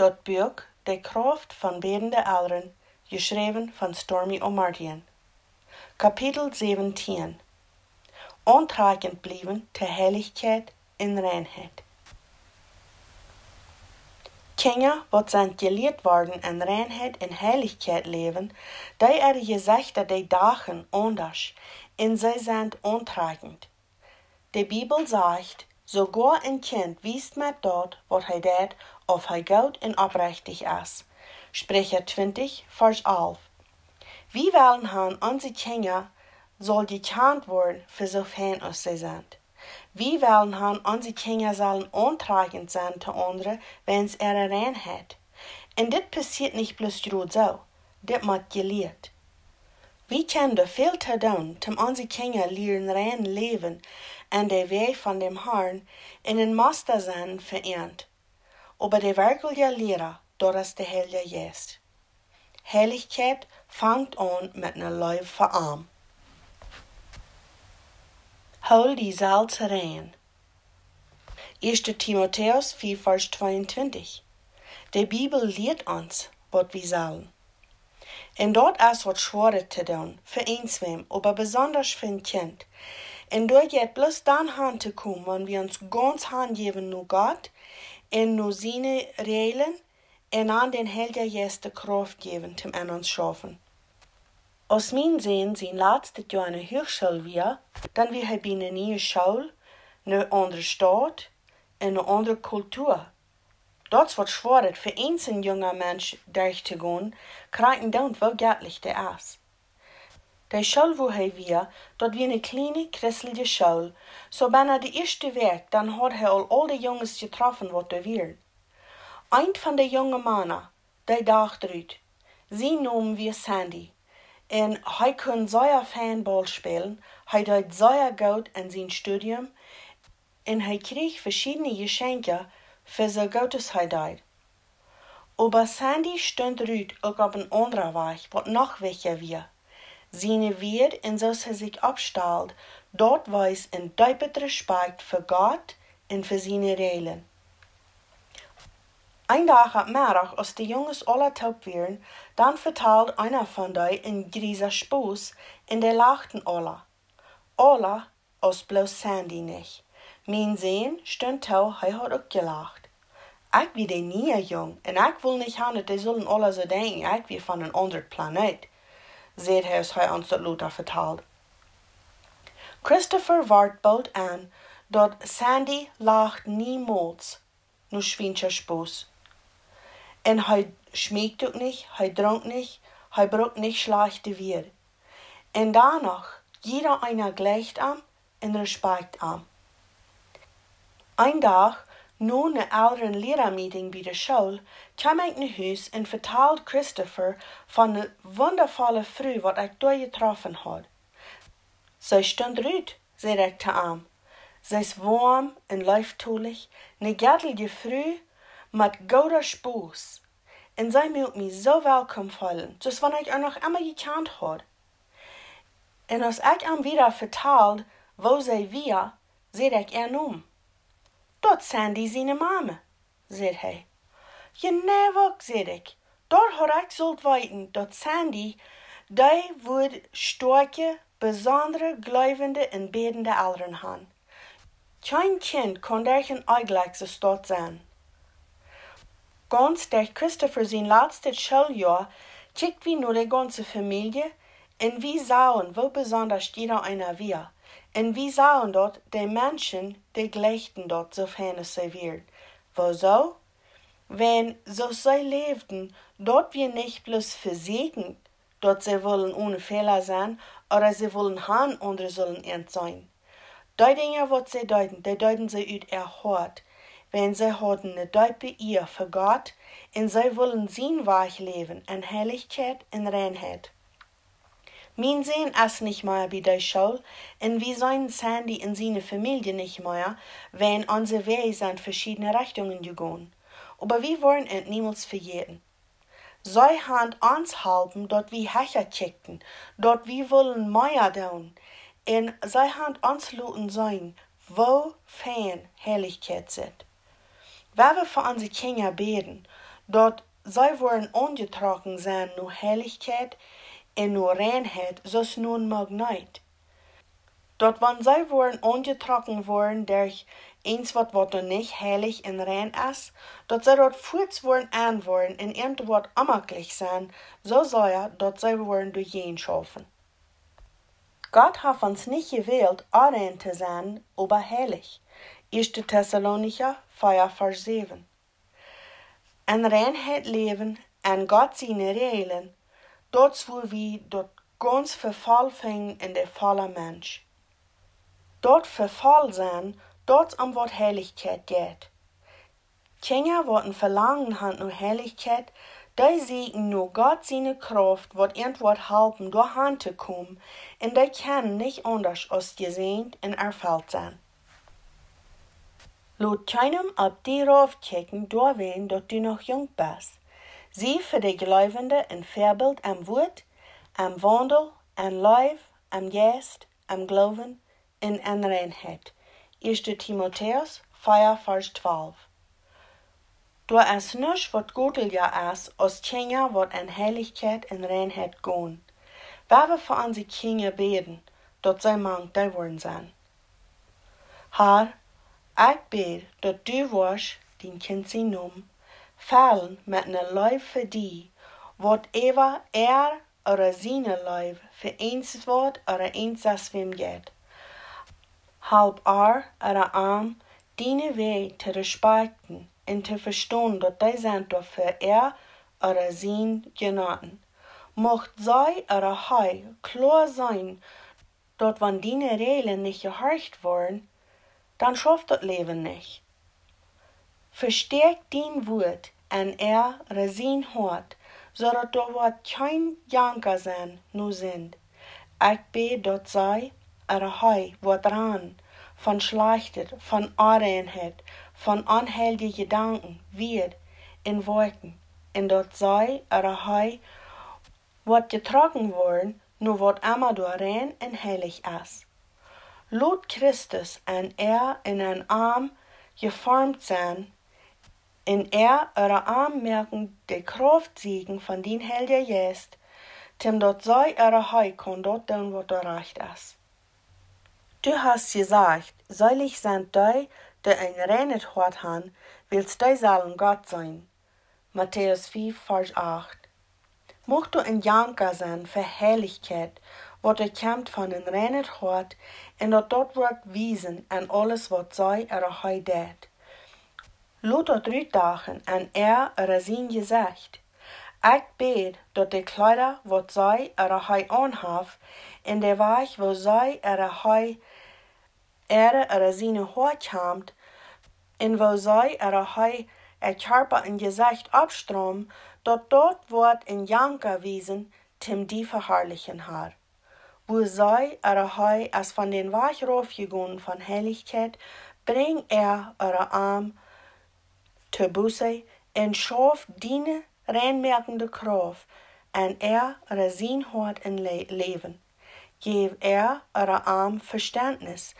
dort Buch De Kraft van Bedende Eltern, geschreven van Stormy O'Martian. Kapitel 17 Ontrakend blijven te heiligheid in reinheid. Kinder wat zijn geleerd worden in reinheid en heiligheid leven, die er gezegd dat die dagen anders, en zij zijn ontrakend. De Bibel zegt, sogar een kind wist met dat wat hij deed, of hij goed en oprechtig is. Sprecher 20, vers 11. Wie willen han onze Kinder soll gekant worden für so fein als sie sind? Wie wollen han onze Kinder sollen ontragend sein zu anderen, wenn's er rein hat? Und dit passiert nicht bloß so, dit macht gelehrt. Wie können da viel zu tun, um unsere Kinder lernen rein leben und der Weg von dem Herrn in den Master sein vereint. Aber der wirkliche Lehrer, dort ist der Heilige Geist. Heiligkeit fängt an mit einer Leib verarm. Hol die Salz rein. 1. Timotheus 4, Vers 22. Die Bibel lehrt uns, was wir sollen. Und dort ist was schwerer zu tun, für einswem, aber besonders für ein Kind. Und dort geht bloß dann Hand zu kommen, wenn wir uns ganz handgeben nur Gott, und nur seine Regeln, und an den Heiligen Geist die Kraft geben, zum an uns schaffen. Als mijn zin zijn laatste jaar in de Hochschule weer, dan weer hij bij een nieuwe school, een andere stad en een andere cultuur. Dat is wat schwer voor eens een jonge mens durch te gaan, krijgen dan wel göttlich der is. De wo hij weer, dat weer een kleine christelijke school, so bijna de eerste week, dan had hij al al de jongens getroffen wat er weer. Een van de jonge mannen, die dacht eruit, sie noemen wir Sandy. En hij kon zeer fanball spelen, hij deed zeer goed in zijn studium en hij kreeg verschiedene geschenken für so gut als hij deed. Aber Sandy stond Ruud ook op een andere weg, wat nog wichtiger weer. Seine Wert en zoals hij zich opstelt, dort weis een diepet respect voor God en voor zijn Regeln. Ein Tag am Mittag, als die Jungs alle taub waren, dann vertelt einer von dei in grieser Spoß, in der lachten alle. Alle, als bloß Sandy nicht. Mein Sehen stund tau, hij hat auch gelacht. Ich wie de nie jung, en ich will nicht haben, die sollen alle so denken, ich wie von een ander planeet, seht als hij ons dat Luther vertelt. Christopher ward bald an, dat Sandy lacht niemals, nur schwincher Spoß. En hij schmiegt ook nicht, hij drank nicht, hij braucht nicht schlechte weer. En danach, jeder einer gleicht am en respect am. Ein Tag, nun een ouderen leerermeeting bij de school, kwam ik naar huis en vertelde Christopher van de wondervolle vrouw wat ik daar getroffen had. Zij stond eruit, zei ik te am. Zij is warm en lieftoelig, ne gärtelige vrouw met gouder spoes. En zij moet me zo welkom voelen, dus wanneer ik er nog immer gekend had. En als ik hem wieder vertelde, wo zij weer, zei ik er noem. Dat Sandy zijn mama, zei hij. Je nee ook, zei ik. Daar had ik zult weten dat Sandy, die wordt sterke, besondere, gelovende en bedende ouderen han. Kein kind kon derchen eigenlijk zo stot zijn. Ganz der Christopher sein letztes Schuljahr kijkt wie nur die ganze Familie und wie sahen, wo besonders jeder einer wir. Und wie sahen dort die Menschen, die gleichen dort, sofern es sie wird. Wo so? Wenn so sie lebten, dort wir nicht bloß versegnet, dort sie wollen ohne Fehler sein, oder sie wollen han andere sollen ernst sein. Die Dinge, was sie deuten, die deuten sie ut erhört, wenn sie haben eine diepe Ehe für Gott und sie wollen sein Weg leben in Heiligkeit und Reinheit. Mein Sehen ist nicht mehr bei der Schule und wir sollen Sandy und seine Familie nicht mehr, wenn unsere Wege in verschiedene Richtungen gegangen. Aber wir wollen es niemals vergessen. Sie haben uns halten, dort wir Hecher kickten, dort wir wollen mehr tun, und sie haben uns luten sein, wo fein Heiligkeit sind. Wenn wir für unsere Kinder beten, dort zij worden ongetrokken zijn nu Heiligkeit en nu Reinheit, zoals nun mag niet. Dort wann zij worden ongetrokken worden durch eens wat wat nicht heilig en rein is, dat zij dort voets worden aanworden en irgend wat amaklich zijn, so soll er, dat zij worden durch jen schaffen. Gott hat uns nicht gewählt, rein zu sein, aber heilig. 1. Thessalonicher 4, Vers 7. En Reinheit leben, en Gott seine Regeln, dort wo wir dort ganz Verfall fängen in der falle Mensch. Dort Verfall sein, dort am Wort Heiligkeit geht. Kinder, ein Verlangen hat nur Heiligkeit, die sehen nur Gott seine Kraft, wat irgendwas helfen, durch Hand zu kommen, und die können nicht anders als gesehen und erfüllt sein. Laat keinem op die kijken doorween dat du noch jong bist. Zie für de Gläubende ein Vorbild am Wort, am Wandel, am Leib, am Geist, am Glauben in an Reinheit. 1. Timotheus 4, Vers 12. Du es nisch wat Gudel ja is, als Kinder wat an Heiligkeit en Reinheit gehen. Wer wir für unsere Kinder beten, dort sei mank die worden sein. Herr, ik bid dat du was, din kind zijn noem, fallen met lijf voor die, wat ever er oder seine lijf für eens wordt oder eens as wem geht. Halb ar oder arm, diene weh te respekten en te verstaan dat die door für er oder zijn genoten. Mocht zij oder hij klar sein, dat wann die Regeln nicht gehorcht worden, dann schafft das Leben nicht. Verstärkt dein Wort an er Resin hort, so dass da wat kein Janker sein nu sind. Ich bete, dort sei, er hei, wat dran, von Schlechtet, von Areinheit, von anhältigen Gedanken, wird, in Wolken, in dort sei, er hei, wat getragen worden, nur wat immer du rein und heilig ist lud Christus en er in een arm geformt zijn, in er eure Arm merken de Kraft siegen von din Helge jest, tim dort sei eure Heu kon dort doen wat er recht is. Du hast gesagt, seilig sind die, die ein reines Hort han, willst die sollen Gott sein. Matthäus 5, Vers 8. Mocht du ein Janker sein für Herrlichkeit wat er komt van een reiner hart en dat dat wordt wiesen aan alles wat zij er hij deed. Laat dat uitdagen en er er zijn gezegd. Ik bid dat de kleider wat zij er hij aanhaf en de weg wo zij er hij er er zijn hart komt en wo zij er hij er körper en gezicht abstrom, dat dort wordt in janker wiesen, tim die verherrlichen haar wo sei er heu als von den Wachraufgegangen von Helligkeit, bring er eure Arm und schaf diene reinmerkende Kraft an er eure Sinnhort in Le Leben. Geef er eure Arm Verständnis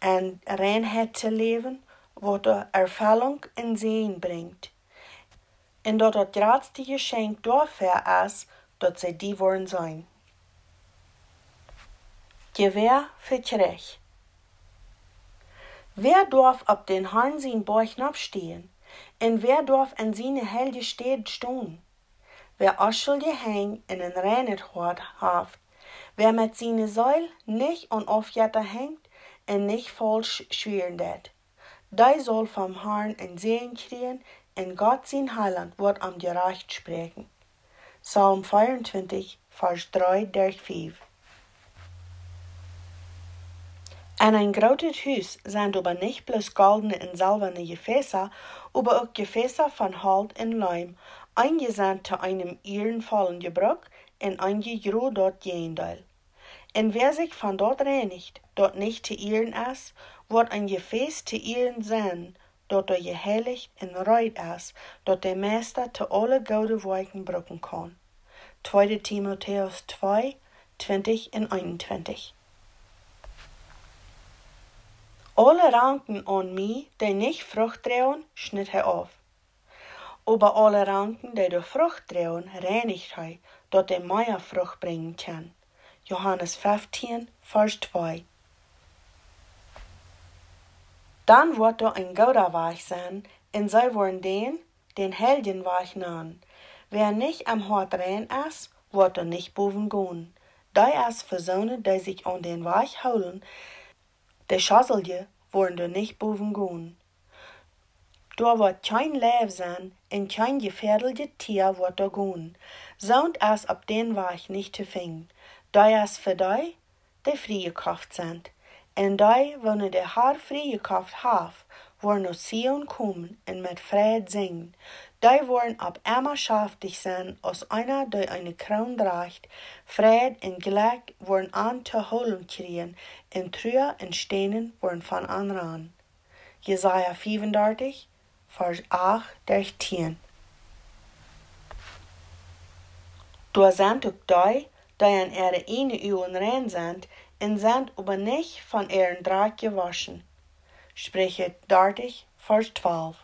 an Reinheit zu leben, wo der Erfüllung in Sehen bringt. Und dort das größte Geschenk dafür ist, dass sie die wollen sein. Gewehr für Kirch. Wer darf ab den Herrn sein Bauch abstehen? Und wer darf an seine Helde steht stehen? Wer Aschuldige häng in ein reinen Hort haft, wer mit seine Säul nicht und aufjetter hängt und nicht falsch schweren det, der soll vom Herrn ein Segen kriegen, und Gott sein Heiland wird am gerecht sprechen. Psalm 24, Vers 3 durch 5. En ein großes Haus sind aber nicht bloß goldene und silberne Gefäße, aber auch Gefäße von Halt und Leim, eingesandt zu einem ehrenvollen Gebrauch und eingegrut dort Jendeil. Und wer sich von dort reinigt, dort nicht zu ehren ist, wird ein Gefäß zu ehren sein, dort er geheiligt und reit ist, dort der Meister zu alle gute Wolken brücken kann. 2. Timotheus 2, 20 und 21 alle Ranken an mich, die nicht Frucht trauen, schnitt er auf. Ober alle Ranken, die durch Frucht drehen, reinigt hij, dat de mehr Frucht bringen kann. Johannes 15, Vers 2. Dann wird er ein guter Weg sein, und sie wollen den, den Helden Weg nahen. Wer nicht am Hort rein ist, wird er nicht boven gehen. Da ist für Söhne, die sich an den Weg holen, de Schasselje wollen er nicht boven gehen. Da wird kein Leib sein, und kein gefährliche Tier wird er gehen. Sound es ab den Weg nicht zu finden. Da ist für die, die freigekauft sind. En die, wanneer de haar vrijgekocht haf, worden aus Sion kommen und mit Fried singen. Die worden ab immer schaftig sein, als einer, der eine Krone trägt, Fried und Glück worden an zu holen kriegen, und Trühe und Steinen worden von anran. Jesaja 35, Vers 8 durch 10. Da sind auch die, die an ihre eine Uhren rein sind, und sind aber nicht von ihren Dreck gewaschen. Spreche 30, Vers 12.